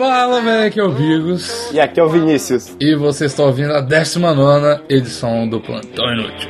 Fala, velho, aqui é o Bigos. E aqui é o Vinícius. E você está ouvindo a 19 edição do Plantão Inútil.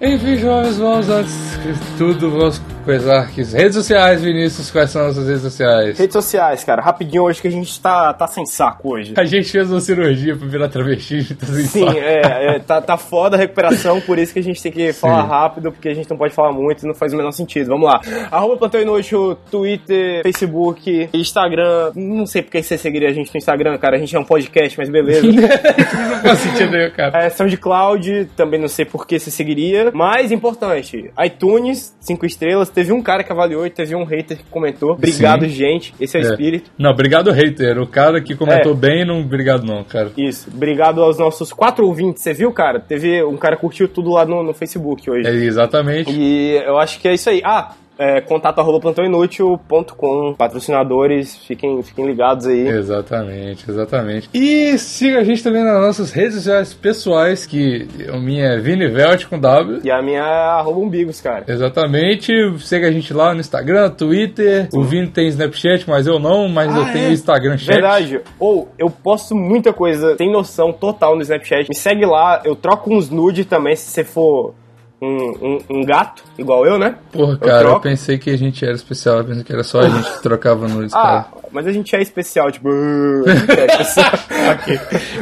Enfim, jovens, vamos antes de tudo, vamos coisar que redes sociais, Vinícius, quais são as suas redes sociais? Redes sociais, cara. Rapidinho hoje que a gente tá, tá sem saco hoje. A gente fez uma cirurgia pra virar travesti, tá sem Sim, saco. é, é, tá, tá foda a recuperação, por isso que a gente tem que falar rápido, porque a gente não pode falar muito e não faz o menor sentido. Vamos lá. Arroba Plantão Inútil, Twitter, Facebook, Instagram. Não sei porque você seguiria a gente no Instagram, cara. A gente é um podcast, mas beleza. Não faz sentido nenhum, cara. É, SoundCloud, também não sei por que você seguiria. Mais importante, iTunes, 5 estrelas. Teve um cara que avaliou e teve um hater que comentou. Obrigado, Sim. gente. Esse é o É. espírito. Não, obrigado, hater. O cara que comentou É. bem, não obrigado não, cara. Isso. Obrigado aos nossos quatro ouvintes. Você viu, cara? Teve um cara que curtiu tudo lá no, no Facebook hoje. É, exatamente. E eu acho que é isso aí. Ah, é, contato arroba plantãoinútil.com. Patrocinadores, fiquem, fiquem ligados aí. Exatamente, exatamente. E siga a gente também nas nossas redes sociais pessoais, que a minha é Vinivelt com W. E a minha é arroba umbigos, cara. Exatamente, siga a gente lá no Instagram, Twitter. O Vini tem Snapchat, mas eu não, mas eu Ah, tenho é? Instagram chat. Verdade. Ou eu posto muita coisa sem noção total no Snapchat. Me segue lá, eu troco uns nude também se você for um, um, um gato, igual eu, né? Porra, cara, eu, troco. pensei que a gente era especial, eu pensei que era só a gente que trocava nudes, Ah, cara. mas a gente é especial, tipo. é especial.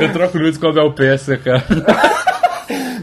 Eu troco nudes com a Bel Peça, cara.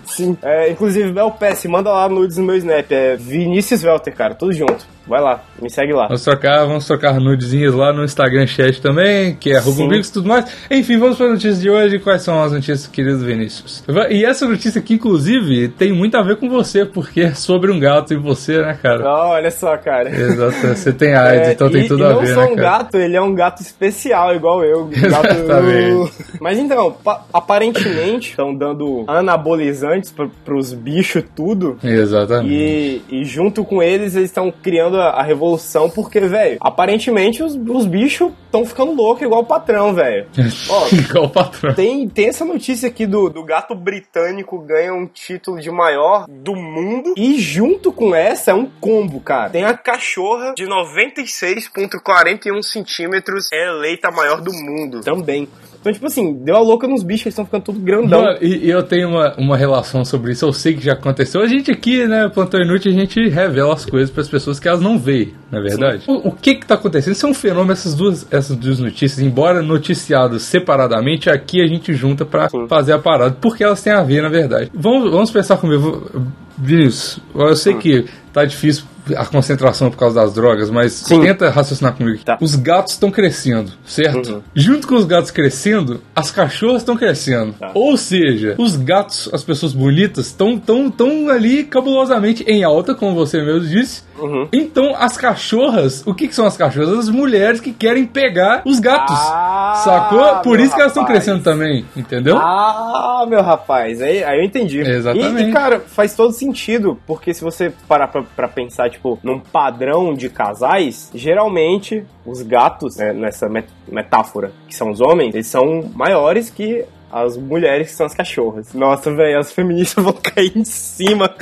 Sim. É, inclusive, Bel Pesce, manda lá nudes no meu Snap. É Vinícius Welter, cara, tudo junto. Vai lá, me segue lá. Vamos trocar, vamos trocar nudezinhas lá no Instagram chat também, que é Sim. Rububix e tudo mais. Enfim, vamos para a notícia de hoje. Quais são as notícias, querido Vinícius? E essa notícia aqui, inclusive, tem muito a ver com você, porque é sobre um gato e você, né, cara? Ah, olha só, cara. Exato, você tem AIDS, É, então tem e- tudo e a não ver, só né, um cara? gato, ele é um gato especial, igual eu. um Gato... Exatamente. Mas então, pa- aparentemente, estão dando anabolizantes pro, pros bichos tudo. Exatamente. E, e junto com eles, eles estão criando a, revolução, porque, velho, aparentemente os, os bichos estão ficando loucos igual o patrão, velho. Igual o patrão. tem, tem essa notícia aqui do, do gato britânico ganha um título de maior do mundo. E junto com essa é um combo, cara. Tem a cachorra de 96,41 centímetros, é eleita a maior do mundo também. Então, tipo assim, deu a louca nos bichos, eles estão ficando tudo grandão. Mano, e, e eu tenho uma, uma relação sobre isso, eu sei que já aconteceu. A gente aqui, né, Plantão Inútil, a gente revela as coisas para as pessoas que elas não veem, na é verdade. O, o que que tá acontecendo? Isso é um fenômeno, essas duas, essas duas notícias, embora noticiadas separadamente, aqui a gente junta para Sim. fazer a parada, porque elas têm a ver, na verdade. Vamos, vamos pensar comigo, Vinícius, eu sei que tá difícil a concentração por causa das drogas, mas Sim. tenta raciocinar comigo. Tá. Os gatos estão crescendo, certo? Uhum. Junto com os gatos crescendo, as cachorras estão crescendo. Tá. Ou seja, os gatos, as pessoas bonitas, estão tão, tão ali cabulosamente em alta, como você mesmo disse. Uhum. Então, as cachorras, o que, que são as cachorras? As mulheres que querem pegar os gatos. Ah, sacou? Por isso que elas estão rapaz. crescendo também, entendeu? Ah, meu rapaz, aí, aí eu entendi. Exatamente. E, e, cara, faz todo sentido, porque se você parar pra, pra pensar, tipo, num padrão de casais, geralmente os gatos, né, nessa met- metáfora, que são os homens, eles são maiores que as mulheres que são as cachorras. Nossa, velho, as feministas vão cair em cima.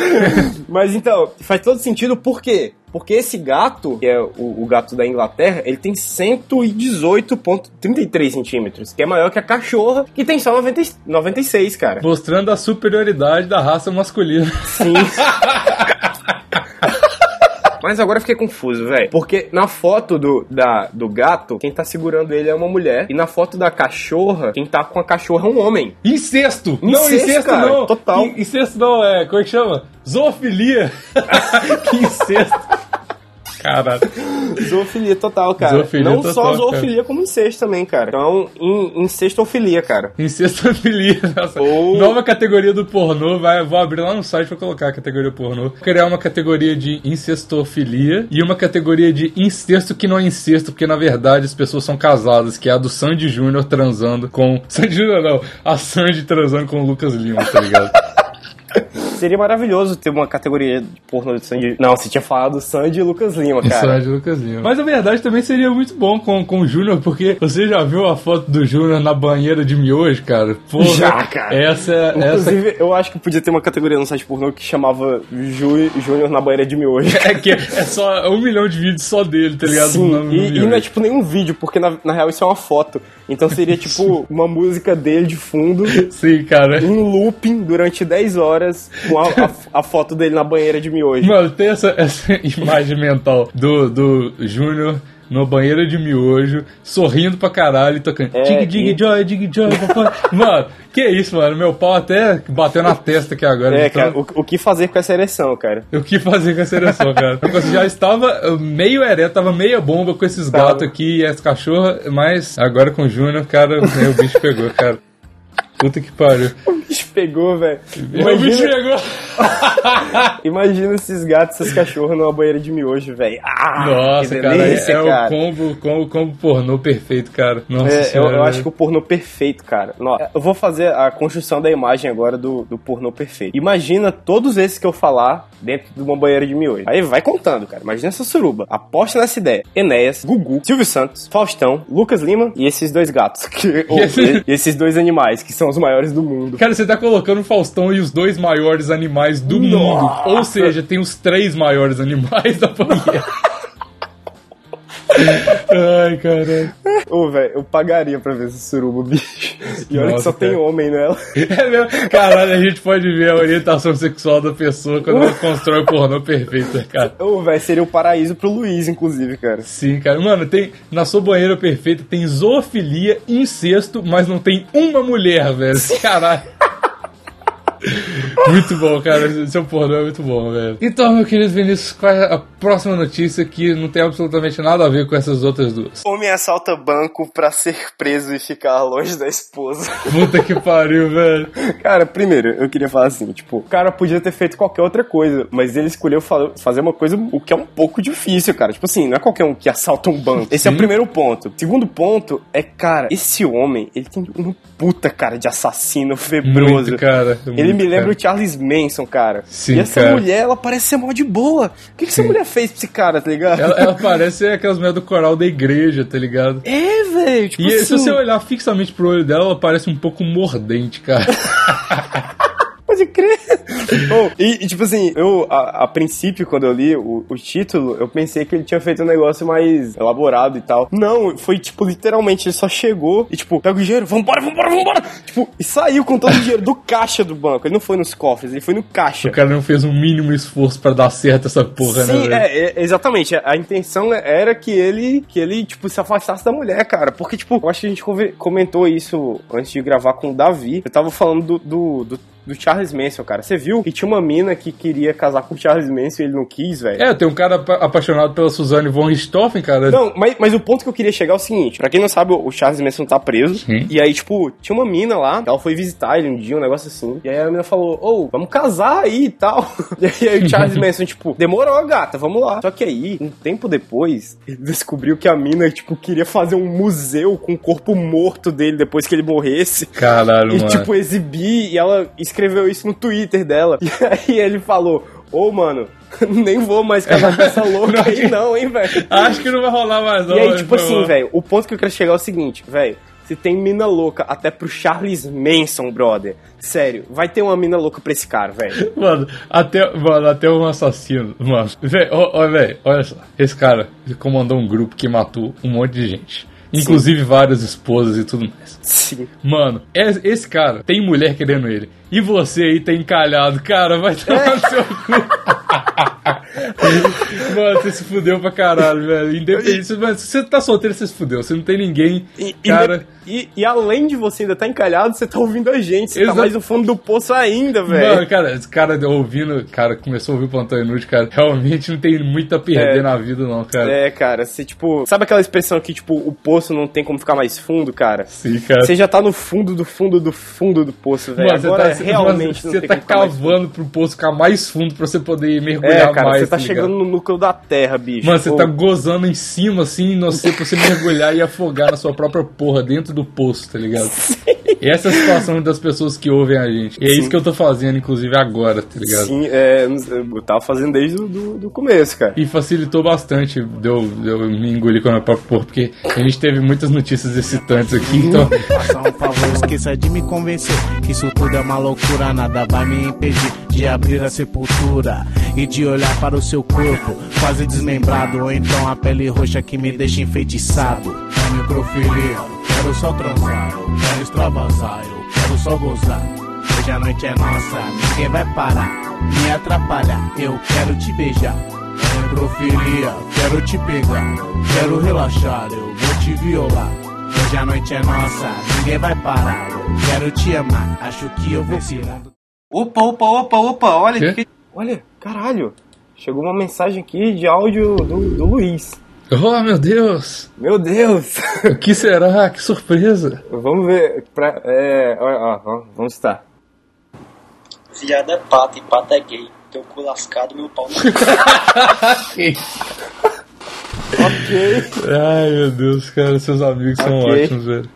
Mas então, faz todo sentido, por quê? Porque esse gato, que é o, o gato da Inglaterra, ele tem 118,33 centímetros, que é maior que a cachorra, que tem só 90, 96, cara. Mostrando a superioridade da raça masculina. Sim. Mas agora eu fiquei confuso, velho. Porque na foto do, da, do gato, quem tá segurando ele é uma mulher. E na foto da cachorra, quem tá com a cachorra é um homem. Incesto! não, Incesto, incesto cara, não! total. In- Incesto não, é. Como é que chama? Zoofilia! que incesto! Caralho. Zoofilia total, cara. Zoofilia Não total, só zoofilia, como incesto também, cara. Então, in, incestofilia, cara. Incestofilia. Nossa. Ou- Nova categoria do pornô. Vai, vou abrir lá no site pra colocar a categoria pornô. Criar uma categoria de incestofilia e uma categoria de incesto que não é incesto, porque na verdade as pessoas são casadas, que é a do Sandy Júnior transando com. Sandy Júnior não, a Sandy transando com o Lucas Lima, tá ligado? Seria maravilhoso ter uma categoria de pornô de Sandy. Não, você tinha falado Sandy e Lucas Lima, cara. é de Lucas Lima. Mas a verdade também seria muito bom com, com o Júnior, porque você já viu a foto do Júnior na banheira de miojo, cara? Porra, Já, cara. Essa, é- essa Inclusive, eu acho que podia ter uma categoria no site pornô que chamava Júnior na banheira de miojo. é que é só um milhão de vídeos só dele, tá ligado? Sim, No- no e, e não é tipo nenhum vídeo, porque na, na real isso é uma foto. Então seria tipo uma música dele de fundo, Sim, cara. em looping durante 10 horas, com a, a- a foto dele na banheira de miojo. Mano, tem essa, essa imagem mental do, do Júnior no banheiro de miojo, sorrindo pra caralho e tocando É, dig dig e- joy, dig joy, papai. Mano, que isso, mano? Meu pau até bateu na testa aqui agora. É, então- cara, o, o que fazer com essa ereção, cara? O que fazer com essa ereção, cara? Você já estava meio ereto, tava meia bomba com esses gatos aqui e as cachorras, mas agora com o Júnior, cara, o bicho pegou, cara. Puta que pariu. O bicho pegou, velho. O bicho Imagina, pegou. imagina esses gatos, esses cachorros numa banheira de miojo, velho. Ah, Nossa, que cara, é, delícia, é cara. o combo, combo, combo pornô perfeito, cara. Nossa É, eu, senhora. eu acho que o pornô perfeito, cara. Nó, Eu vou fazer a construção da imagem agora do, do pornô perfeito. Imagina todos esses que eu falar dentro de uma banheira de miojo. Aí vai contando, cara. Imagina essa suruba. Aposta nessa ideia. Enéas, Gugu, Silvio Santos, Faustão, Lucas Lima e esses dois gatos. Que, ou, e esses dois animais, que são os maiores do mundo. Cara, você tá colocando o Faustão e os dois maiores animais do Nossa. mundo. Ou seja, tem os três maiores animais da banheira. Ai, caralho. Ô, velho, eu pagaria pra ver essa suruba, bicho. E olha que só tem cara. homem nela. É mesmo? Caralho, a gente pode ver a orientação sexual da pessoa quando ela constrói o pornô perfeito, né, cara? Ô, velho, seria o paraíso pro Luiz, inclusive, cara. Sim, cara. Mano, tem. Na sua banheira perfeita tem zoofilia, incesto, mas não tem uma mulher, velho. Caralho. Muito bom, cara. Seu pornô é muito bom, velho. Então, meu querido Vinícius, qual é a próxima notícia que não tem absolutamente nada a ver com essas outras duas? Homem assalta banco pra ser preso e ficar longe da esposa. Puta que pariu, velho. Cara, primeiro, eu queria falar assim, tipo, o cara podia ter feito qualquer outra coisa, mas ele escolheu fa- fazer uma coisa o que é um pouco difícil, cara. Tipo assim, não é qualquer um que assalta um banco. Esse é o Sim. primeiro ponto. Segundo ponto é, cara, esse homem, ele tem uma puta cara de assassino febroso. Muito, cara. Ele muito, me lembra cara. o Charles Manson, cara. Sim, e essa cara. mulher, ela parece ser mó de boa. O que, que essa mulher fez pra esse cara, tá ligado? Ela, ela parece aquelas mulheres do coral da igreja, tá ligado? É, velho. Tipo E assim, se você olhar fixamente pro olho dela, ela parece um pouco mordente, cara. Pode crer. Oh, e, e, tipo assim, eu, a, a princípio, quando eu li o, o título, eu pensei que ele tinha feito um negócio mais elaborado e tal. Não, foi tipo, literalmente, ele só chegou e tipo, pega o dinheiro, vambora, vambora, vambora. Tipo, e saiu com todo o dinheiro do caixa do banco. Ele não foi nos cofres, ele foi no caixa. O cara não fez o mínimo esforço pra dar certo essa porra, né, Sim, é, é, exatamente. A, a intenção era que ele, que ele, tipo, se afastasse da mulher, cara. Porque, tipo, eu acho que a gente comentou isso antes de gravar com o Davi. Eu tava falando do, do, do, do Charles Manson, cara. Você viu que tinha uma mina que queria casar com o Charles Manson e ele não quis, velho? É, tem um cara apa- apaixonado pela Suzane von Richthofen, cara. Não, mas, mas o ponto que eu queria chegar é o seguinte: pra quem não sabe, o Charles Manson tá preso. Sim. E aí, tipo, tinha uma mina lá, ela foi visitar ele um dia, um negócio assim. E aí a mina falou: Ô, vamos casar aí e tal. E aí o Charles Manson, tipo, demorou, gata, vamos lá. Só que aí, um tempo depois, ele descobriu que a mina, tipo, queria fazer um museu com o corpo morto dele depois que ele morresse. Caralho, E, mano. tipo, exibir, e ela escreveu isso no Twitter dela. E aí ele falou: Ô, mano, nem vou mais casar com essa louca aí, não, hein, velho. Acho que não vai rolar mais, não. E aí, tipo assim, velho, o ponto que eu quero chegar é o seguinte, velho. Se tem mina louca até pro Charles Manson, brother. Sério, vai ter uma mina louca pra esse cara, velho. Mano, até, mano, até um assassino, mano. Véi, olha só. Esse cara ele comandou um grupo que matou um monte de gente. Inclusive várias esposas e tudo mais. Sim. Mano, es- esse cara tem mulher querendo ele. E você aí tá encalhado. Cara, vai tomar no seu cu. Mano, você se fudeu pra caralho, velho. Independente. Mas se você tá solteiro, você se fudeu. Você não tem ninguém. E, cara. e, e além de você ainda tá encalhado, você tá ouvindo a gente. Você Exato. tá mais no fundo do poço ainda, Mano, velho. cara, esse cara ouvindo, cara, começou a ouvir o Plantão Inútil, cara, realmente não tem muito a perder É. na vida, não, cara. É, cara, você tipo. Sabe aquela expressão que, tipo, o poço não tem como ficar mais fundo, cara? Sim, cara. Você já tá no fundo do fundo do fundo do poço, velho. Mano, você Agora tá, realmente não você tá cavando pro poço ficar mais fundo pra você poder mergulhar É, cara, mais. Você tá ligado? chegando no núcleo da terra, bicho. Mano, você Pô, tá gozando em cima, assim, não sei, pra você mergulhar e afogar na sua própria porra dentro do poço, tá ligado? Essa é a situação das pessoas que ouvem a gente. E é Sim. isso que eu tô fazendo, inclusive, agora, tá ligado? Sim, é, eu tava fazendo desde o do, do começo, cara. E facilitou bastante de eu, de eu me engolir quando eu papo por, porque a gente teve muitas notícias excitantes aqui, então. Faça um favor, esqueça de me convencer que isso tudo é uma loucura, nada vai me impedir de abrir a sepultura e de olhar para o seu corpo, quase desmembrado, ou então a pele roxa que me deixa enfeitiçado. É microfilia, quero só transar, eu quero extravasar, eu quero só gozar. Hoje a noite é nossa, ninguém vai parar, me atrapalhar, eu quero te beijar. É microfilia, quero te pegar, quero relaxar, eu vou te violar. Hoje a noite é nossa, ninguém vai parar. Eu quero te amar, acho que eu vou pirar. Opa, opa, opa, opa, olha que. Olha, caralho. Chegou uma mensagem aqui de áudio do, do Luiz. Oh, meu Deus! Meu Deus! O que será? Que surpresa! vamos ver. Pra, é, ó, ó, ó, vamos estar. Viado é pata e pata é gay. Teu cu lascado, meu pau no Ok. Ai, meu Deus, cara, seus amigos são Ok. ótimos, velho.